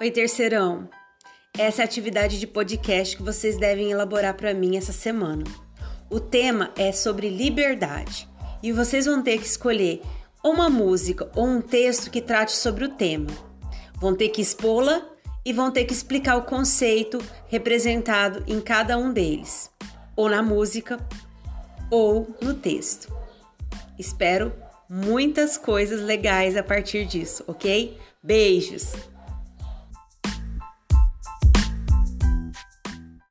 Oi, terceirão. Essa é a atividade de podcast que vocês devem elaborar para mim essa semana. O tema é sobre liberdade e vocês vão ter que escolher uma música ou um texto que trate sobre o tema. Vão ter que expô-la e vão ter que explicar o conceito representado em cada um deles, ou na música ou no texto. Espero muitas coisas legais a partir disso, ok? Beijos!